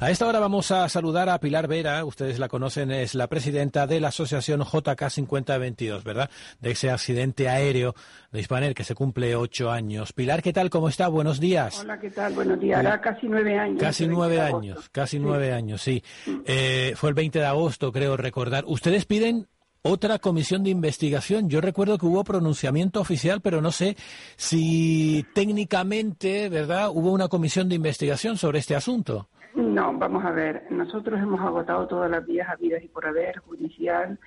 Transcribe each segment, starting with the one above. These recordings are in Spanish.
A esta hora vamos a saludar a Pilar Vera, ustedes la conocen, es la presidenta de la asociación JK 5022, ¿verdad? De ese accidente aéreo de Hispaner que se cumple ocho años. Pilar, ¿qué tal? ¿Cómo está? Buenos días. Hola, ¿qué tal? Buenos días. Hará casi nueve años. Casi nueve años, casi nueve años, sí. Eh, fue el 20 de agosto, creo recordar. Ustedes piden otra comisión de investigación. Yo recuerdo que hubo pronunciamiento oficial, pero no sé si técnicamente, ¿verdad?, hubo una comisión de investigación sobre este asunto. No, vamos a ver. Nosotros hemos agotado todas las vías habidas y por haber, judicial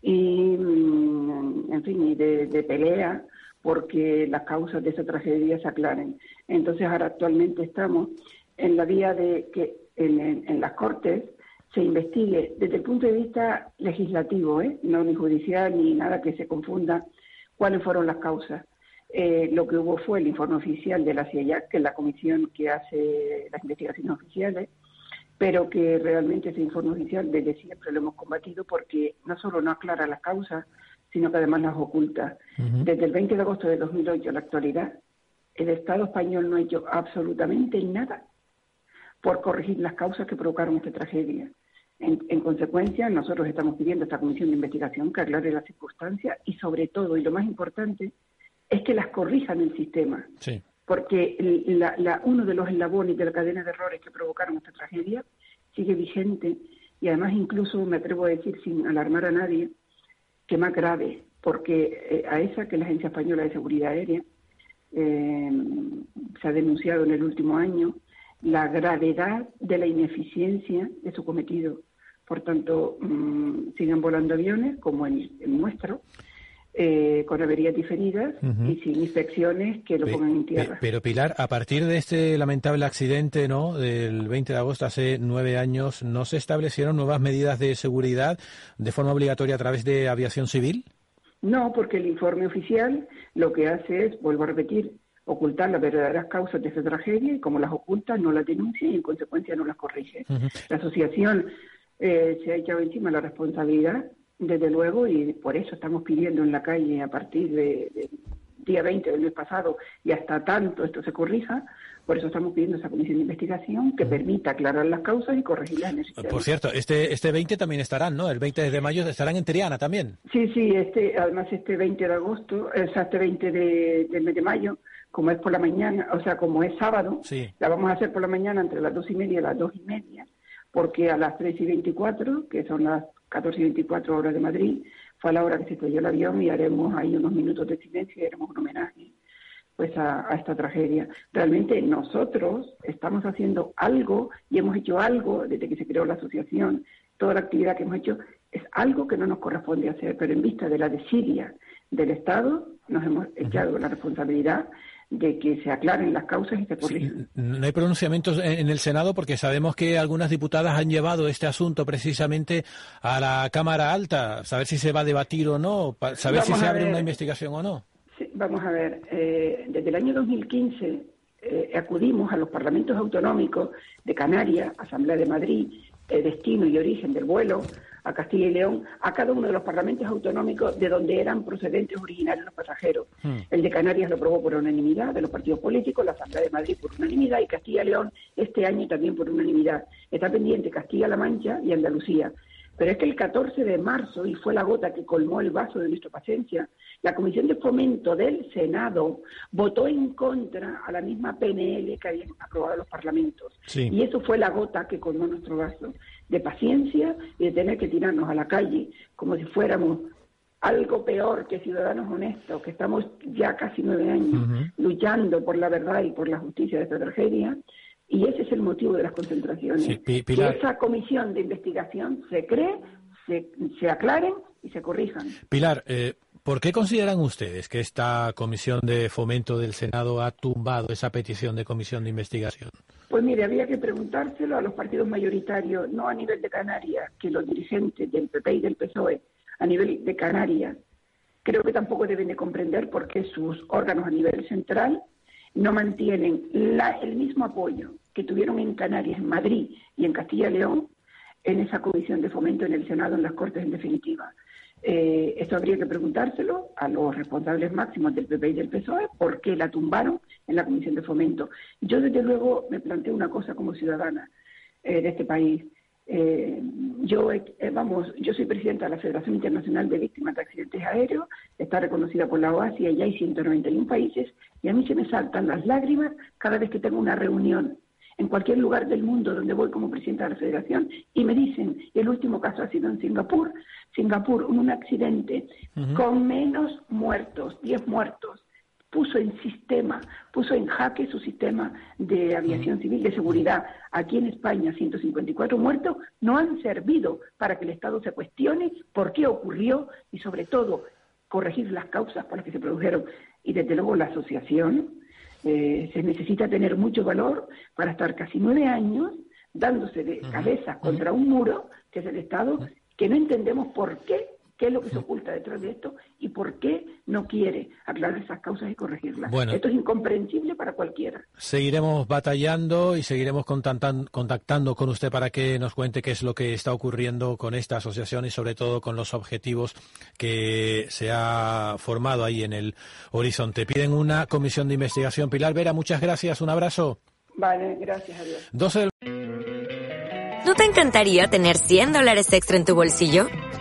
y, mm, en fin, y de, pelea, porque las causas de esa tragedia se aclaren. Entonces, ahora actualmente estamos en la vía de que en, las Cortes se investigue desde el punto de vista legislativo, ¿eh? no ni judicial ni nada que se confunda, cuáles fueron las causas. Eh, lo que hubo fue el informe oficial de la CIEAC, que es la comisión que hace las investigaciones oficiales, pero que realmente ese informe oficial desde siempre lo hemos combatido porque no solo no aclara las causas, sino que además las oculta. Desde el 20 de agosto de 2008 a la actualidad, el Estado español no ha hecho absolutamente nada por corregir las causas que provocaron esta tragedia. En, en, consecuencia, nosotros estamos pidiendo a esta comisión de investigación que aclare las circunstancias y, sobre todo, y lo más importante, es que las corrijan el sistema. Porque la, uno de los eslabones de la cadena de errores que provocaron esta tragedia sigue vigente y además incluso me atrevo a decir sin alarmar a nadie que más grave, porque eh, a esa que la Agencia Española de Seguridad Aérea eh, se ha denunciado en el último año la gravedad de la ineficiencia de su cometido. Por tanto, mm, siguen volando aviones como el nuestro, eh, con averías diferidas y sin inspecciones que lo pongan en tierra. Pero Pilar, a partir de este lamentable accidente no del 20 de agosto hace nueve años, ¿no se establecieron nuevas medidas de seguridad de forma obligatoria a través de aviación civil? No, porque el informe oficial lo que hace es, vuelvo a repetir, ocultar las verdaderas causas de esa tragedia y como las oculta no las denuncia y en consecuencia no las corrige. La asociación eh, se ha echado encima la responsabilidad desde luego, y por eso estamos pidiendo en la calle a partir de, día 20 del mes pasado y hasta tanto esto se corrija, por eso estamos pidiendo esa comisión de investigación que permita aclarar las causas y corregirlas necesarias. Por cierto, este, este 20 también estarán, ¿no? El 20 de mayo estarán en Triana también. Sí, sí, este, además este 20 de agosto, o sea, este 20 de, del mes de mayo, como es por la mañana, o sea, como es sábado, la vamos a hacer por la mañana entre las dos y media y las dos y media, porque a las 3 y 24, que son las 14 y 24 horas de Madrid, fue a la hora que se estrelló el avión y haremos ahí unos minutos de silencio y haremos un homenaje pues a, esta tragedia. Realmente nosotros estamos haciendo algo y hemos hecho algo desde que se creó la asociación, toda la actividad que hemos hecho es algo que no nos corresponde hacer, pero en vista de la desidia del Estado nos hemos echado la responsabilidad de que se aclaren las causas y se corrijan. no hay pronunciamientos en, el Senado porque sabemos que algunas diputadas han llevado este asunto precisamente a la Cámara Alta, saber si se va a debatir o no, saber si se abre una investigación o no. vamos a ver, eh, desde el año 2015 eh, acudimos a los parlamentos autonómicos de Canarias, Asamblea de Madrid, eh, destino y origen del vuelo, a Castilla y León, a cada uno de los parlamentos autonómicos de donde eran procedentes originarios los pasajeros. Hmm. El de Canarias lo aprobó por unanimidad de los partidos políticos, la Asamblea de Madrid por unanimidad y Castilla y León este año también por unanimidad. Está pendiente Castilla-La Mancha y Andalucía. Pero es que el 14 de marzo, y fue la gota que colmó el vaso de nuestra paciencia, la Comisión de Fomento del Senado votó en contra a la misma PNL que habían aprobado los parlamentos. Y eso fue la gota que colmó nuestro vaso de paciencia y de tener que tirarnos a la calle como si fuéramos algo peor que ciudadanos honestos, que estamos ya casi nueve años luchando por la verdad y por la justicia de esta tragedia, y ese es el motivo de las concentraciones. que esa comisión de investigación se cree, se, aclaren y se corrijan. Pilar, eh, ¿por qué consideran ustedes que esta comisión de fomento del Senado ha tumbado esa petición de comisión de investigación? Pues mire, había que preguntárselo a los partidos mayoritarios, no a nivel de Canarias, que los dirigentes del PP y del PSOE, a nivel de Canarias, creo que tampoco deben de comprender por qué sus órganos a nivel central no mantienen el mismo apoyo que tuvieron en Canarias, en Madrid y en Castilla y León, en esa comisión de fomento en el Senado, en las Cortes en definitiva. Eh, esto habría que preguntárselo a los responsables máximos del PP y del PSOE, por qué la tumbaron en la Comisión de Fomento. Yo, desde luego, me planteo una cosa como ciudadana eh, de este país. Eh, yo, eh, vamos, yo soy presidenta de la Federación Internacional de Víctimas de Accidentes Aéreos, está reconocida por la OASI, y hay 191 países, y a mí se me saltan las lágrimas cada vez que tengo una reunión en cualquier lugar del mundo donde voy como presidenta de la federación y me dicen, y el último caso ha sido en Singapur, Singapur, un accidente con menos muertos, 10 muertos, puso en sistema, puso en jaque su sistema de aviación civil de seguridad. Aquí en España, 154 muertos no han servido para que el Estado se cuestione por qué ocurrió y, sobre todo, corregir las causas por las que se produjeron. Y, desde luego, la asociación eh, se necesita tener mucho valor para estar casi nueve años dándose de cabeza contra un muro, que es el Estado, que no entendemos por qué, qué es lo que se oculta detrás de esto y por qué no quiere aclarar esas causas y corregirlas. esto es incomprensible para cualquiera. Seguiremos batallando y seguiremos contactando con usted para que nos cuente qué es lo que está ocurriendo con esta asociación y sobre todo con los objetivos que se ha formado ahí en el horizonte. Piden una comisión de investigación. Pilar Vera, muchas gracias. Un abrazo. Vale, gracias. Adiós. 12 ¿No te encantaría tener 100 dólares extra en tu bolsillo?